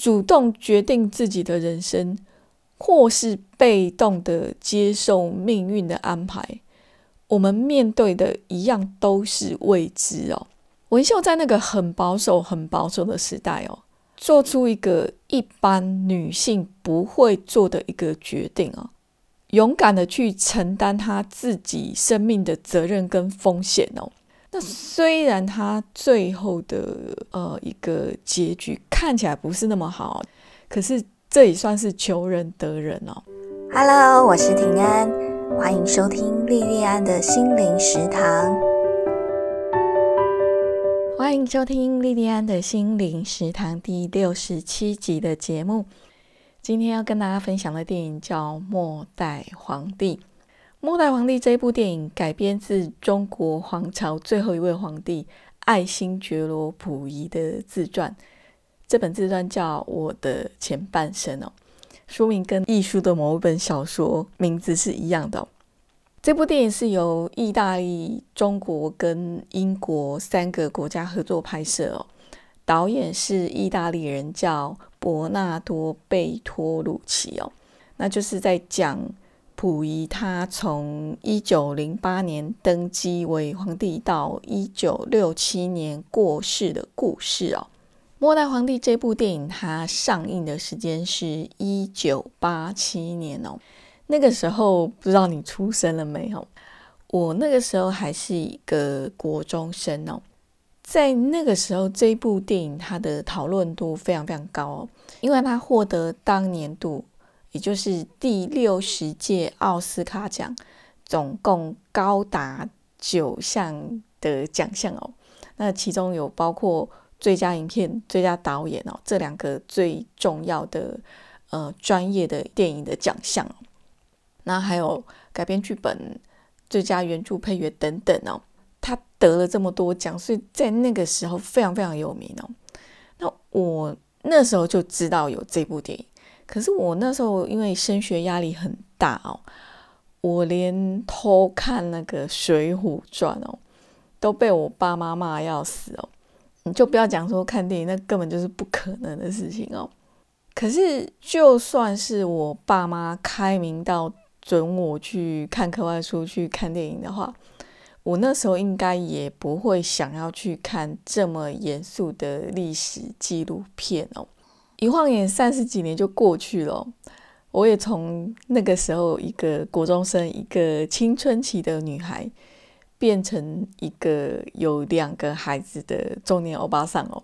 主动决定自己的人生，或是被动的接受命运的安排，我们面对的一样都是未知哦。文秀在那个很保守、很保守的时代哦，做出一个一般女性不会做的一个决定哦，勇敢的去承担她自己生命的责任跟风险哦。那虽然他最后的呃一个结局看起来不是那么好，可是这也算是求人得人哦。Hello，我是平安，欢迎收听莉莉安的心灵食堂。欢迎收听莉莉安的心灵食堂第六十七集的节目。今天要跟大家分享的电影叫《末代皇帝》。《末代皇帝》这部电影改编自中国皇朝最后一位皇帝爱新觉罗溥仪的自传。这本自传叫《我的前半生》哦，书名跟艺术的某一本小说名字是一样的。这部电影是由意大利、中国跟英国三个国家合作拍摄哦。导演是意大利人，叫伯纳多·贝托鲁奇哦。那就是在讲。溥仪他从一九零八年登基为皇帝到一九六七年过世的故事哦。《末代皇帝》这部电影它上映的时间是一九八七年哦。那个时候不知道你出生了没有？我那个时候还是一个国中生哦。在那个时候，这部电影它的讨论度非常非常高哦，因为它获得当年度。也就是第六十届奥斯卡奖，总共高达九项的奖项哦。那其中有包括最佳影片、最佳导演哦，这两个最重要的呃专业的电影的奖项。那还有改编剧本、最佳原著配乐等等哦。他得了这么多奖，所以在那个时候非常非常有名哦。那我那时候就知道有这部电影。可是我那时候因为升学压力很大哦，我连偷看那个《水浒传》哦，都被我爸妈骂要死哦。你就不要讲说看电影，那根本就是不可能的事情哦。可是就算是我爸妈开明到准我去看课外书、去看电影的话，我那时候应该也不会想要去看这么严肃的历史纪录片哦。一晃眼三十几年就过去了，我也从那个时候一个国中生、一个青春期的女孩，变成一个有两个孩子的中年欧巴桑哦。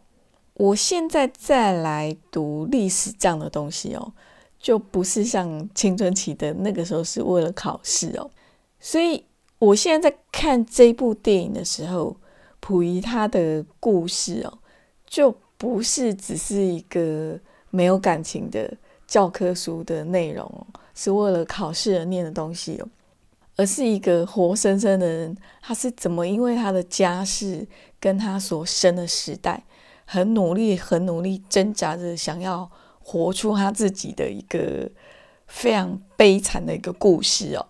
我现在再来读历史这样的东西哦，就不是像青春期的那个时候是为了考试哦。所以我现在在看这部电影的时候，溥仪他的故事哦，就。不是只是一个没有感情的教科书的内容，是为了考试而念的东西哦，而是一个活生生的人，他是怎么因为他的家世跟他所生的时代，很努力、很努力挣扎着想要活出他自己的一个非常悲惨的一个故事哦。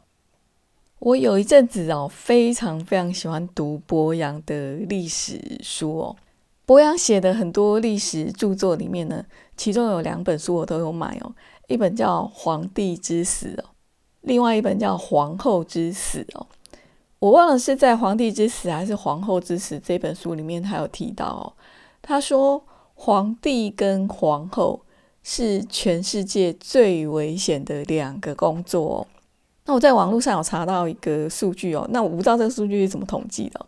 我有一阵子哦，非常非常喜欢读博洋的历史书哦。博洋写的很多历史著作里面呢，其中有两本书我都有买哦，一本叫《皇帝之死》哦，另外一本叫《皇后之死》哦。我忘了是在《皇帝之死》还是《皇后之死》这本书里面，他有提到哦。他说，皇帝跟皇后是全世界最危险的两个工作。那我在网络上有查到一个数据哦，那我不知道这个数据是怎么统计的。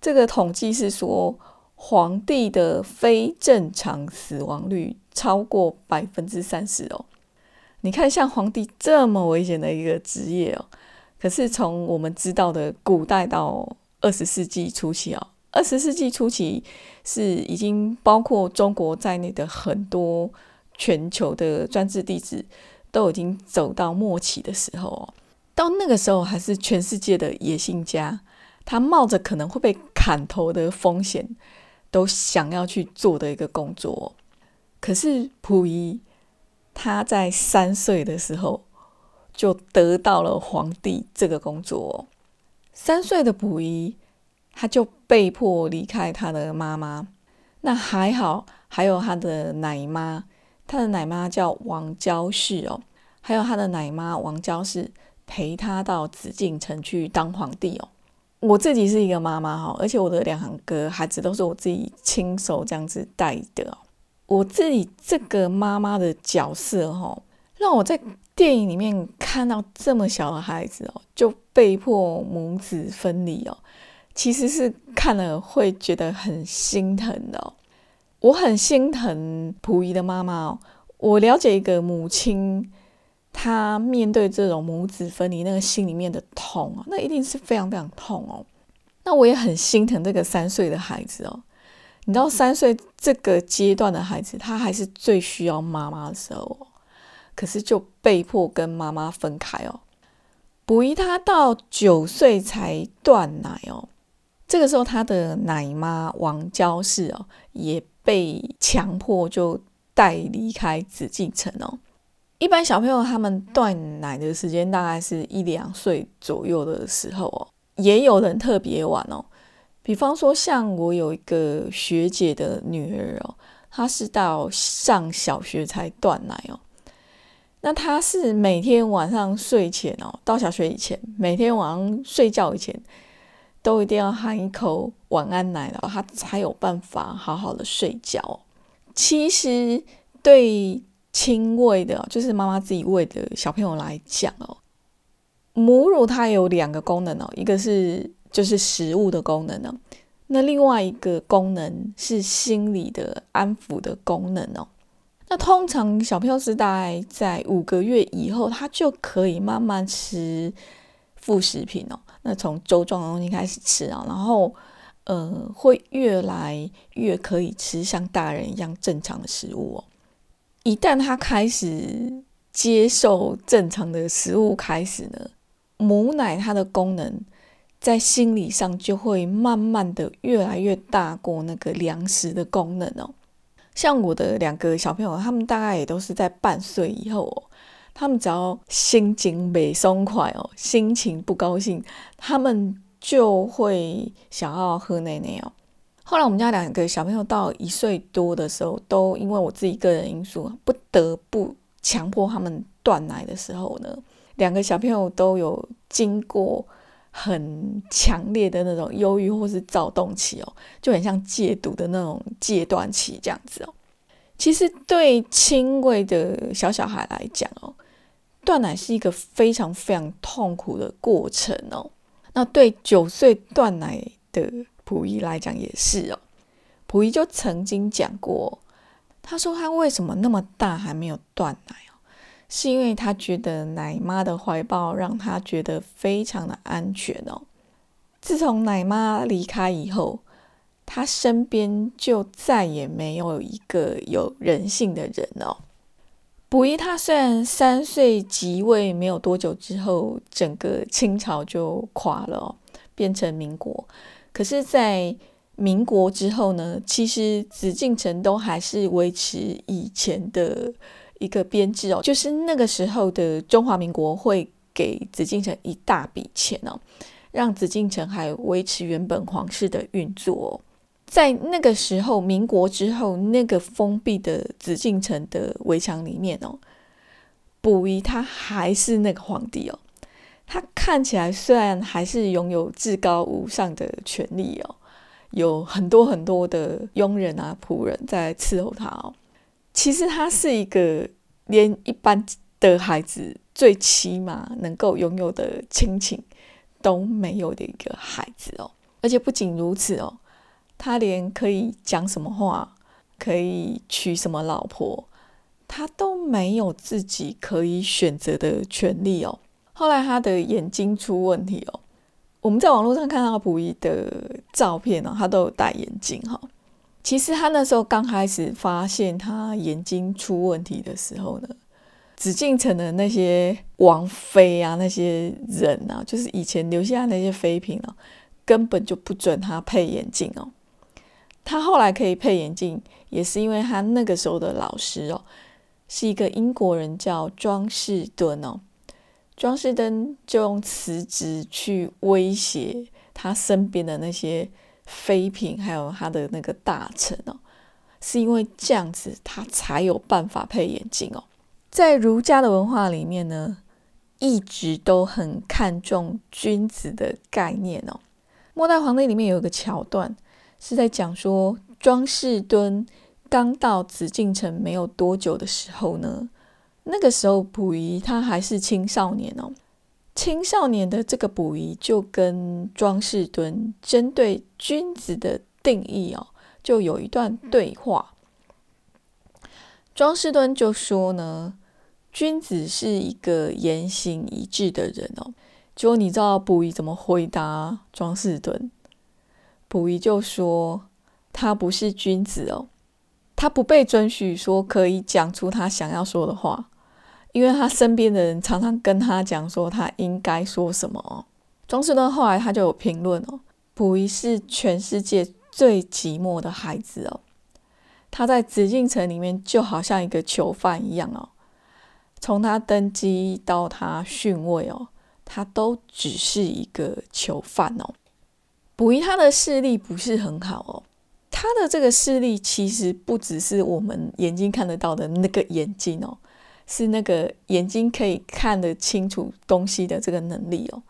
这个统计是说。皇帝的非正常死亡率超过百分之三十哦！你看，像皇帝这么危险的一个职业哦，可是从我们知道的古代到二十世纪初期哦，二十世纪初期是已经包括中国在内的很多全球的专制帝制都已经走到末期的时候哦，到那个时候还是全世界的野心家，他冒着可能会被砍头的风险。都想要去做的一个工作，可是溥仪他在三岁的时候就得到了皇帝这个工作。三岁的溥仪他就被迫离开他的妈妈，那还好，还有他的奶妈，他的奶妈叫王娇氏哦，还有他的奶妈王娇氏陪他到紫禁城去当皇帝哦。我自己是一个妈妈哈，而且我的两个孩子都是我自己亲手这样子带的。我自己这个妈妈的角色哈，让我在电影里面看到这么小的孩子哦，就被迫母子分离哦，其实是看了会觉得很心疼的。我很心疼溥仪的妈妈哦，我了解一个母亲。他面对这种母子分离，那个心里面的痛啊，那一定是非常非常痛哦。那我也很心疼这个三岁的孩子哦。你知道，三岁这个阶段的孩子，他还是最需要妈妈的时候哦。可是就被迫跟妈妈分开哦。溥仪他到九岁才断奶哦。这个时候，他的奶妈王娇氏哦，也被强迫就带离开紫禁城哦。一般小朋友他们断奶的时间大概是一两岁左右的时候哦，也有人特别晚哦。比方说，像我有一个学姐的女儿哦，她是到上小学才断奶哦。那她是每天晚上睡前哦，到小学以前，每天晚上睡觉以前，都一定要含一口晚安奶了，她才有办法好好的睡觉。其实对。亲喂的，就是妈妈自己喂的小朋友来讲哦，母乳它有两个功能哦，一个是就是食物的功能哦，那另外一个功能是心理的安抚的功能哦。那通常小朋友是大概在五个月以后，他就可以慢慢吃副食品哦。那从粥状的东西开始吃啊，然后呃会越来越可以吃像大人一样正常的食物哦。一旦他开始接受正常的食物，开始呢，母奶它的功能在心理上就会慢慢的越来越大过那个粮食的功能哦。像我的两个小朋友，他们大概也都是在半岁以后哦，他们只要心情没松快哦，心情不高兴，他们就会想要喝奶奶哦。后来我们家两个小朋友到一岁多的时候，都因为我自己个人因素，不得不强迫他们断奶的时候呢，两个小朋友都有经过很强烈的那种忧郁或是躁动期哦，就很像戒毒的那种戒断期这样子哦。其实对轻微的小小孩来讲哦，断奶是一个非常非常痛苦的过程哦。那对九岁断奶的。溥仪来讲也是哦，溥仪就曾经讲过，他说他为什么那么大还没有断奶哦，是因为他觉得奶妈的怀抱让他觉得非常的安全哦。自从奶妈离开以后，他身边就再也没有一个有人性的人哦。溥仪他虽然三岁即位没有多久之后，整个清朝就垮了，变成民国。可是，在民国之后呢，其实紫禁城都还是维持以前的一个编制哦，就是那个时候的中华民国会给紫禁城一大笔钱哦，让紫禁城还维持原本皇室的运作哦。在那个时候，民国之后，那个封闭的紫禁城的围墙里面哦，溥仪他还是那个皇帝哦。他看起来虽然还是拥有至高无上的权利哦，有很多很多的佣人啊仆人在伺候他哦，其实他是一个连一般的孩子最起码能够拥有的亲情都没有的一个孩子哦，而且不仅如此哦，他连可以讲什么话，可以娶什么老婆，他都没有自己可以选择的权利哦。后来他的眼睛出问题哦，我们在网络上看到溥仪的照片哦，他都有戴眼镜哈。其实他那时候刚开始发现他眼睛出问题的时候呢，紫禁城的那些王妃啊，那些人啊，就是以前留下那些妃嫔哦，根本就不准他配眼镜哦。他后来可以配眼镜，也是因为他那个时候的老师哦，是一个英国人叫庄士敦哦。庄士敦就用辞职去威胁他身边的那些妃嫔，还有他的那个大臣哦，是因为这样子他才有办法配眼镜哦。在儒家的文化里面呢，一直都很看重君子的概念哦。末代皇帝里面有一个桥段是在讲说，庄士敦刚到紫禁城没有多久的时候呢，那个时候溥仪他还是青少年哦。青少年的这个溥仪就跟庄士敦针对君子的定义哦，就有一段对话。庄士敦就说呢，君子是一个言行一致的人哦。结果你知道溥仪怎么回答庄士敦？溥仪就说他不是君子哦，他不被准许说可以讲出他想要说的话。因为他身边的人常常跟他讲说他应该说什么哦。庄士敦后来他就有评论哦，溥仪是全世界最寂寞的孩子哦。他在紫禁城里面就好像一个囚犯一样哦。从他登基到他逊位哦，他都只是一个囚犯哦。溥仪他的视力不是很好哦，他的这个视力其实不只是我们眼睛看得到的那个眼睛哦。是那个眼睛可以看得清楚东西的这个能力哦，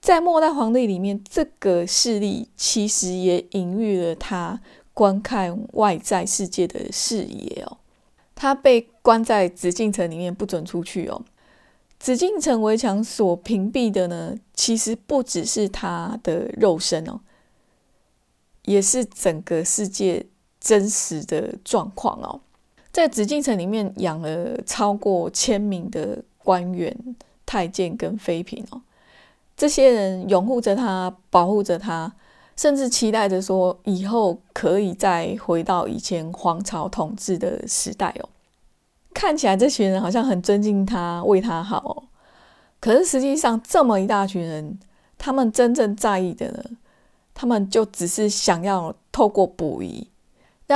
在末代皇帝里面，这个视力其实也隐喻了他观看外在世界的视野哦。他被关在紫禁城里面，不准出去哦。紫禁城围墙所屏蔽的呢，其实不只是他的肉身哦，也是整个世界真实的状况哦。在紫禁城里面养了超过千名的官员、太监跟妃嫔哦，这些人拥护着他，保护着他，甚至期待着说以后可以再回到以前皇朝统治的时代哦。看起来这群人好像很尊敬他，为他好哦。可是实际上，这么一大群人，他们真正在意的呢，他们就只是想要透过溥仪。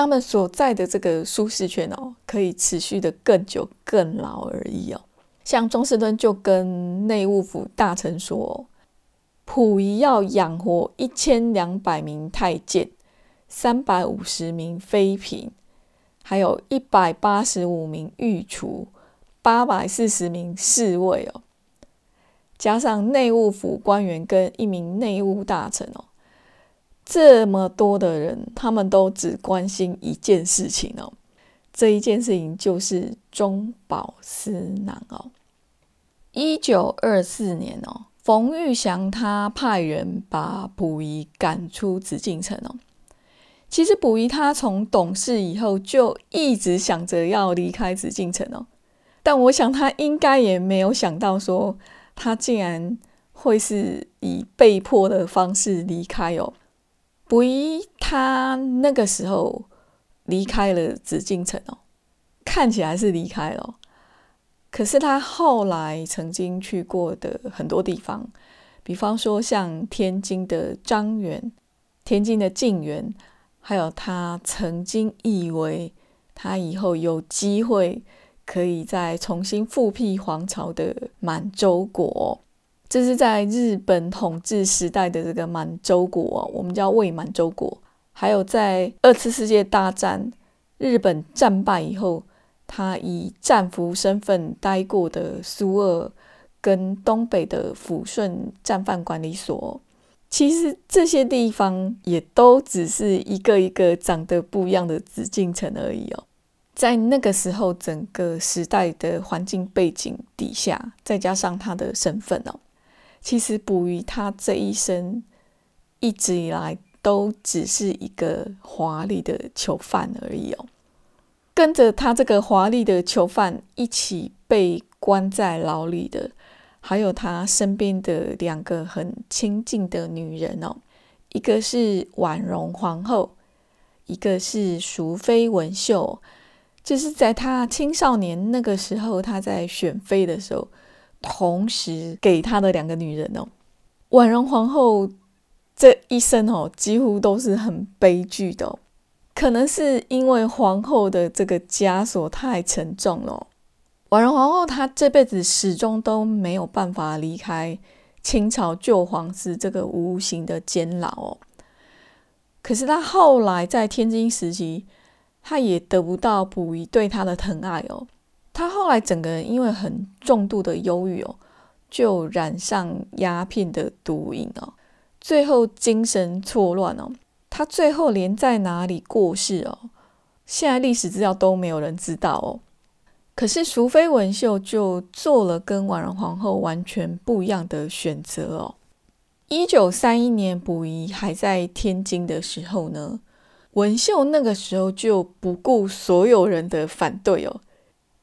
他们所在的这个舒适圈哦，可以持续的更久、更牢而已哦。像庄士敦就跟内务府大臣说，溥仪要养活一千两百名太监、三百五十名妃嫔，还有一百八十五名御厨、八百四十名侍卫哦，加上内务府官员跟一名内务大臣哦。这么多的人，他们都只关心一件事情哦，这一件事情就是中饱私囊哦。一九二四年哦，冯玉祥他派人把溥仪赶出紫禁城哦。其实溥仪他从懂事以后就一直想着要离开紫禁城哦，但我想他应该也没有想到说他竟然会是以被迫的方式离开哦。溥仪他那个时候离开了紫禁城哦，看起来是离开了，可是他后来曾经去过的很多地方，比方说像天津的张园、天津的静园，还有他曾经以为他以后有机会可以再重新复辟皇朝的满洲国。这是在日本统治时代的这个满洲国，我们叫伪满洲国。还有在二次世界大战日本战败以后，他以战俘身份待过的苏俄跟东北的抚顺战犯管理所，其实这些地方也都只是一个一个长得不一样的紫禁城而已哦。在那个时候，整个时代的环境背景底下，再加上他的身份哦。其实捕鱼他这一生一直以来都只是一个华丽的囚犯而已哦。跟着他这个华丽的囚犯一起被关在牢里的，还有他身边的两个很亲近的女人哦，一个是婉容皇后，一个是淑妃文秀。就是在他青少年那个时候，他在选妃的时候。同时给他的两个女人哦，婉容皇后这一生哦，几乎都是很悲剧的，可能是因为皇后的这个枷锁太沉重了。婉容皇后她这辈子始终都没有办法离开清朝旧皇室这个无形的监牢哦。可是她后来在天津时期，她也得不到溥仪对她的疼爱哦。他后来整个人因为很重度的忧郁哦，就染上鸦片的毒瘾哦，最后精神错乱哦。他最后连在哪里过世哦，现在历史资料都没有人知道哦。可是淑妃文秀就做了跟婉容皇后完全不一样的选择哦。一九三一年溥仪还在天津的时候呢，文秀那个时候就不顾所有人的反对哦，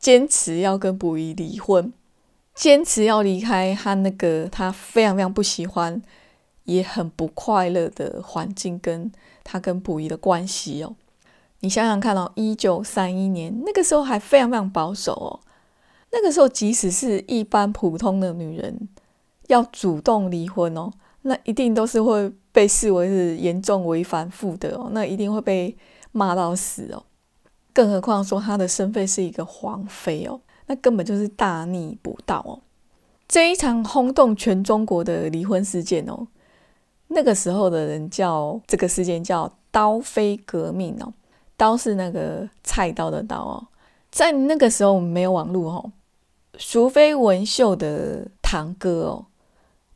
坚持要跟溥仪离婚，坚持要离开他那个他非常非常不喜欢也很不快乐的环境，跟他跟溥仪的关系哦。你想想看哦，一九三一年那个时候还非常非常保守哦。那个时候，即使是一般普通的女人要主动离婚哦，那一定都是会被视为是严重违反妇德哦，那一定会被骂到死哦。更何况说她的身份是一个皇妃哦，那根本就是大逆不道哦。这一场轰动全中国的离婚事件哦，那个时候的人叫这个事件叫“刀妃革命”哦。刀是那个菜刀的刀哦，在那个时候没有网络哦，淑妃文秀的堂哥哦，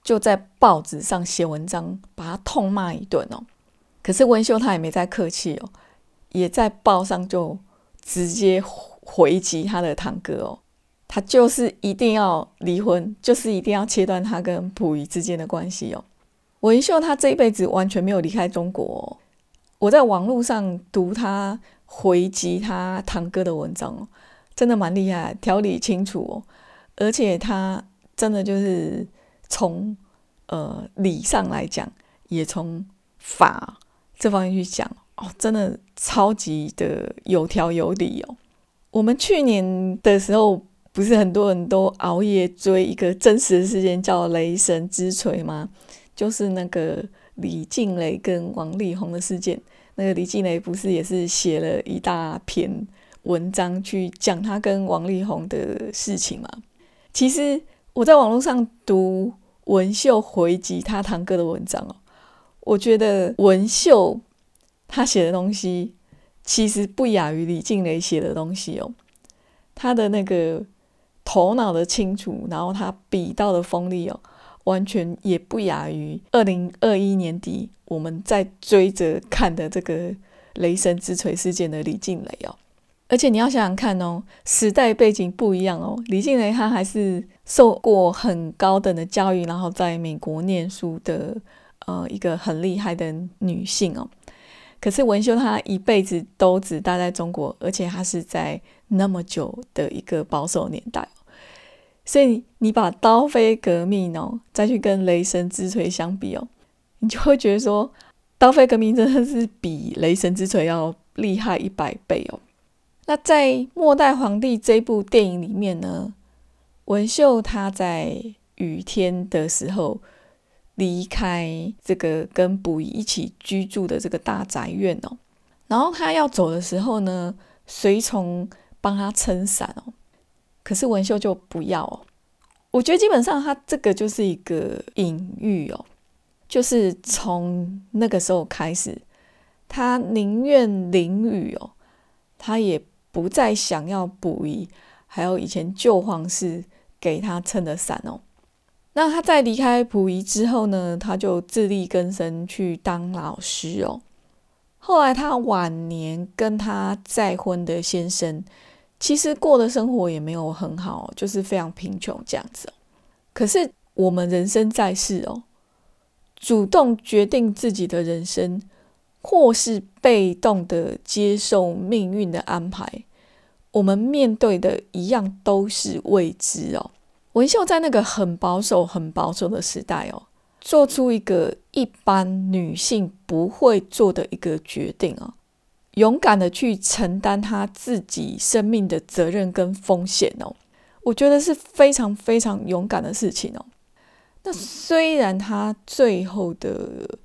就在报纸上写文章，把他痛骂一顿哦。可是文秀他也没再客气哦，也在报上就直接回击他的堂哥哦，他就是一定要离婚，就是一定要切断他跟溥仪之间的关系哦。文秀他这一辈子完全没有离开中国。我在网络上读他回击他堂哥的文章哦，真的蛮厉害，条理清楚哦，而且他真的就是从呃理上来讲，也从法这方面去讲哦，真的超级的有条有理哦。我们去年的时候，不是很多人都熬夜追一个真实的事件，叫雷神之锤吗？就是那个。李静蕾跟王力宏的事件，那个李静蕾不是也是写了一大篇文章去讲他跟王力宏的事情吗？其实我在网络上读文秀回击他堂哥的文章哦，我觉得文秀他写的东西其实不亚于李静蕾写的东西哦，他的那个头脑的清楚，然后他笔道的锋利哦。完全也不亚于二零二一年底我们在追着看的这个雷神之锤事件的李静蕾哦，而且你要想想看哦，时代背景不一样哦，李静蕾她还是受过很高等的教育，然后在美国念书的呃一个很厉害的女性哦，可是文秀她一辈子都只待在中国，而且她是在那么久的一个保守年代。所以你把刀飞革命哦，再去跟雷神之锤相比哦，你就会觉得说，刀飞革命真的是比雷神之锤要厉害一百倍哦。那在《末代皇帝》这部电影里面呢，文秀他在雨天的时候离开这个跟溥仪一起居住的这个大宅院哦，然后他要走的时候呢，随从帮他撑伞哦。可是文秀就不要哦，我觉得基本上他这个就是一个隐喻哦，就是从那个时候开始，他宁愿淋雨哦，他也不再想要溥仪，还有以前旧皇室给他撑的伞哦。那他在离开溥仪之后呢，他就自力更生去当老师哦。后来他晚年跟他再婚的先生。其实过的生活也没有很好，就是非常贫穷这样子。可是我们人生在世哦，主动决定自己的人生，或是被动的接受命运的安排，我们面对的一样都是未知哦。文秀在那个很保守、很保守的时代哦，做出一个一般女性不会做的一个决定哦。勇敢的去承担她自己生命的责任跟风险哦，我觉得是非常非常勇敢的事情哦。那虽然她最后的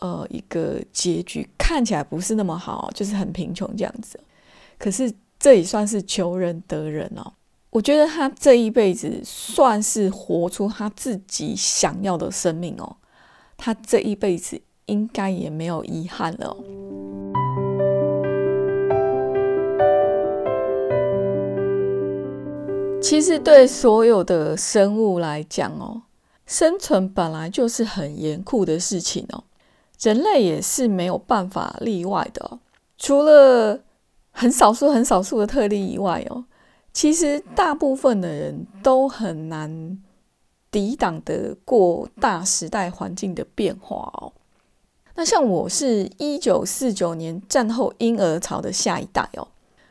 呃一个结局看起来不是那么好，就是很贫穷这样子，可是这也算是求人得人哦。我觉得他这一辈子算是活出他自己想要的生命哦。他这一辈子。应该也没有遗憾了。其实对所有的生物来讲哦，生存本来就是很严酷的事情哦，人类也是没有办法例外的哦。除了很少数、很少数的特例以外哦，其实大部分的人都很难抵挡得过大时代环境的变化哦。那像我是一九四九年战后婴儿潮的下一代哦，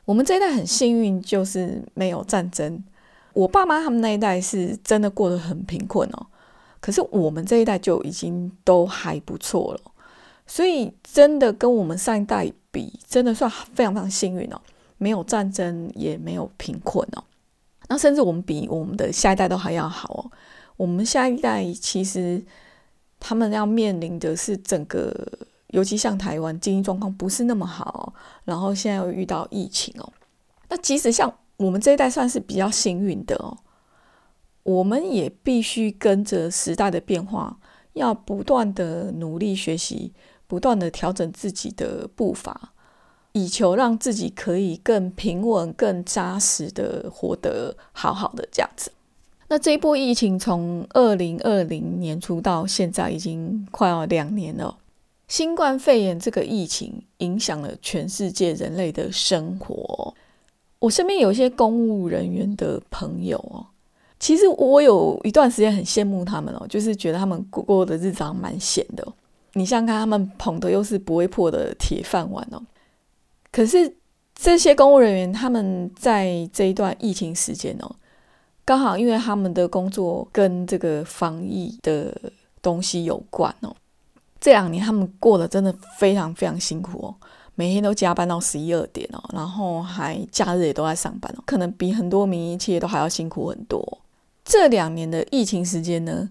我们这一代很幸运，就是没有战争。我爸妈他们那一代是真的过得很贫困哦，可是我们这一代就已经都还不错了，所以真的跟我们上一代比，真的算非常非常幸运哦，没有战争，也没有贫困哦。那甚至我们比我们的下一代都还要好哦。我们下一代其实他们要面临的是整个，尤其像台湾经济状况不是那么好，然后现在又遇到疫情哦。那即使像我们这一代算是比较幸运的哦，我们也必须跟着时代的变化，要不断的努力学习，不断的调整自己的步伐，以求让自己可以更平稳、更扎实的活得好好的这样子。那这一波疫情从二零二零年初到现在已经快要两年了，新冠肺炎这个疫情影响了全世界人类的生活。我身边有一些公务人员的朋友哦，其实我有一段时间很羡慕他们哦，就是觉得他们过过的日子蛮闲的。你想想看，他们捧的又是不会破的铁饭碗哦。可是这些公务人员，他们在这一段疫情时间哦，刚好因为他们的工作跟这个防疫的东西有关哦，这两年他们过得真的非常非常辛苦哦。每天都加班到十一二点哦，然后还假日也都在上班哦，可能比很多民营企业都还要辛苦很多。这两年的疫情时间呢，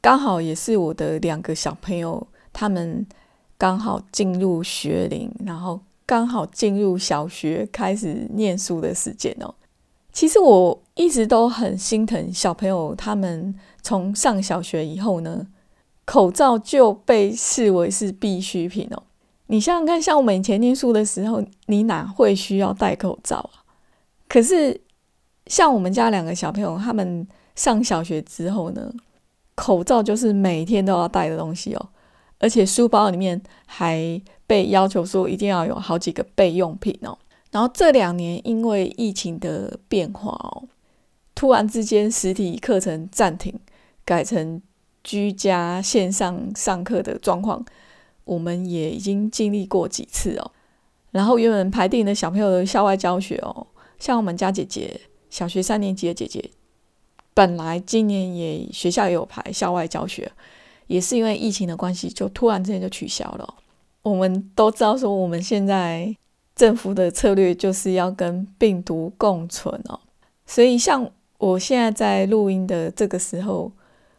刚好也是我的两个小朋友他们刚好进入学龄，然后刚好进入小学开始念书的时间哦。其实我一直都很心疼小朋友，他们从上小学以后呢，口罩就被视为是必需品哦。你想想看，像我们以前念书的时候，你哪会需要戴口罩啊？可是像我们家两个小朋友，他们上小学之后呢，口罩就是每天都要戴的东西哦，而且书包里面还被要求说一定要有好几个备用品哦。然后这两年因为疫情的变化哦，突然之间实体课程暂停，改成居家线上上课的状况。我们也已经经历过几次哦，然后原本排定的小朋友的校外教学哦，像我们家姐姐小学三年级的姐姐，本来今年也学校也有排校外教学，也是因为疫情的关系，就突然之间就取消了。我们都知道说，我们现在政府的策略就是要跟病毒共存哦，所以像我现在在录音的这个时候，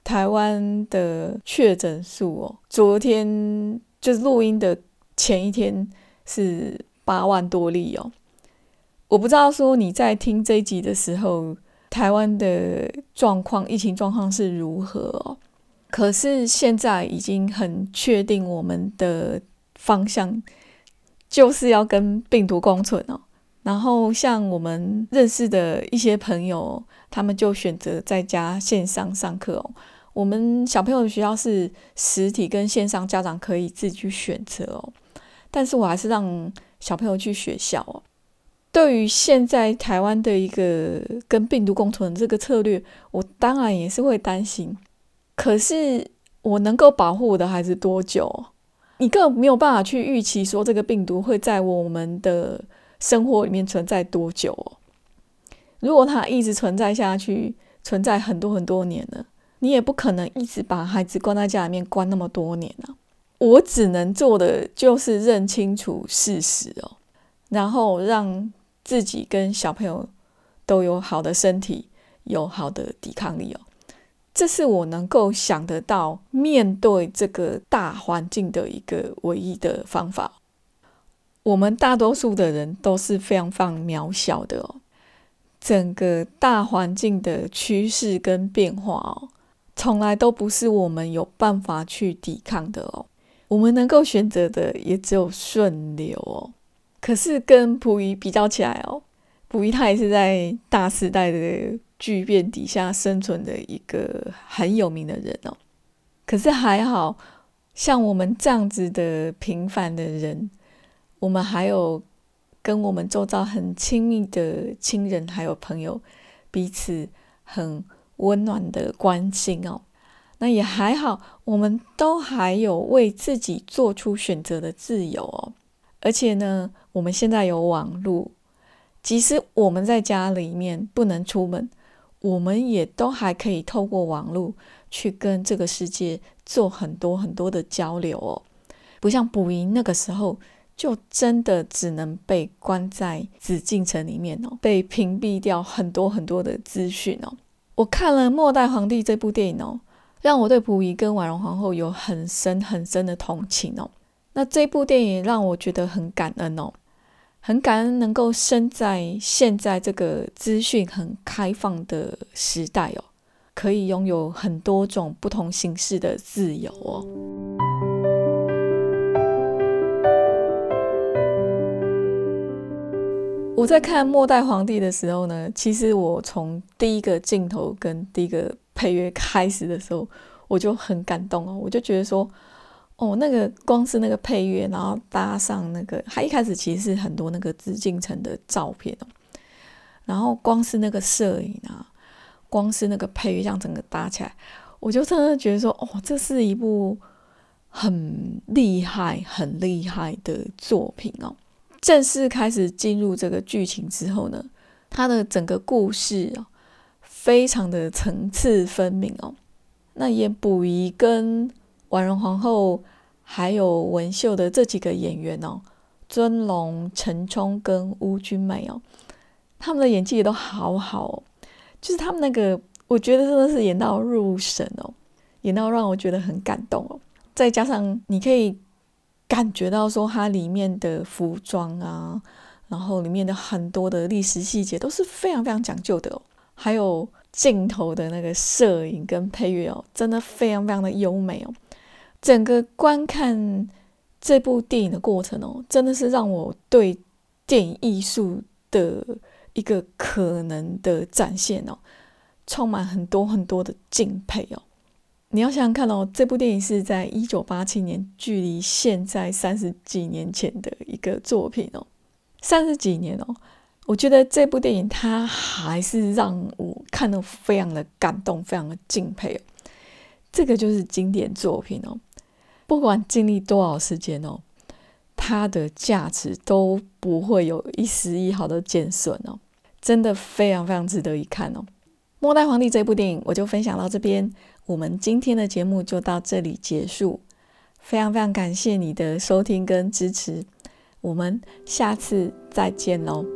台湾的确诊数哦，昨天。就是录音的前一天是八万多例哦，我不知道说你在听这一集的时候，台湾的状况、疫情状况是如何哦。可是现在已经很确定，我们的方向就是要跟病毒共存哦。然后像我们认识的一些朋友，他们就选择在家线上上课哦。我们小朋友的学校是实体跟线上，家长可以自己去选择哦。但是我还是让小朋友去学校哦。对于现在台湾的一个跟病毒共存这个策略，我当然也是会担心。可是我能够保护我的孩子多久？你更没有办法去预期说这个病毒会在我们的生活里面存在多久哦。如果它一直存在下去，存在很多很多年了。你也不可能一直把孩子关在家里面关那么多年啊！我只能做的就是认清楚事实哦，然后让自己跟小朋友都有好的身体，有好的抵抗力哦。这是我能够想得到面对这个大环境的一个唯一的方法。我们大多数的人都是非常非常渺小的哦，整个大环境的趋势跟变化哦。从来都不是我们有办法去抵抗的哦。我们能够选择的也只有顺流哦。可是跟溥仪比较起来哦，溥仪他也是在大时代的巨变底下生存的一个很有名的人哦。可是还好像我们这样子的平凡的人，我们还有跟我们周遭很亲密的亲人还有朋友，彼此很温暖的关心哦。那也还好，我们都还有为自己做出选择的自由哦。而且呢，我们现在有网络，即使我们在家里面不能出门，我们也都还可以透过网络去跟这个世界做很多很多的交流哦。不像捕蝇那个时候，就真的只能被关在紫禁城里面哦，被屏蔽掉很多很多的资讯哦。我看了《末代皇帝》这部电影哦。让我对溥仪跟婉容皇后有很深很深的同情哦。那这部电影让我觉得很感恩哦，很感恩能够生在现在这个资讯很开放的时代哦，可以拥有很多种不同形式的自由哦。我在看《末代皇帝》的时候呢，其实我从第一个镜头跟第一个。配乐开始的时候，我就很感动哦，我就觉得说，哦，那个光是那个配乐，然后搭上那个，他一开始其实是很多那个紫禁城的照片哦，然后光是那个摄影啊，光是那个配乐，这样整个搭起来，我就真的觉得说，哦，这是一部很厉害、很厉害的作品哦。正式开始进入这个剧情之后呢，它的整个故事哦。非常的层次分明哦。那演溥仪跟婉容皇后，还有文秀的这几个演员哦，尊龙、陈冲跟邬君美哦，他们的演技也都好好哦。就是他们那个，我觉得真的是演到入神哦，演到让我觉得很感动哦。再加上你可以感觉到说，它里面的服装啊，然后里面的很多的历史细节都是非常非常讲究的哦。还有镜头的那个摄影跟配乐哦，真的非常非常的优美哦。整个观看这部电影的过程哦，真的是让我对电影艺术的一个可能的展现哦，充满很多很多的敬佩哦。你要想想看哦，这部电影是在一九八七年，距离现在三十几年前的一个作品哦，三十几年哦。我觉得这部电影它还是让我看得非常的感动，非常的敬佩哦。这个就是经典作品哦，不管经历多少时间哦，它的价值都不会有一丝一毫的减损哦，真的非常非常值得一看哦。《末代皇帝》这部电影我就分享到这边，我们今天的节目就到这里结束，非常非常感谢你的收听跟支持，我们下次再见喽。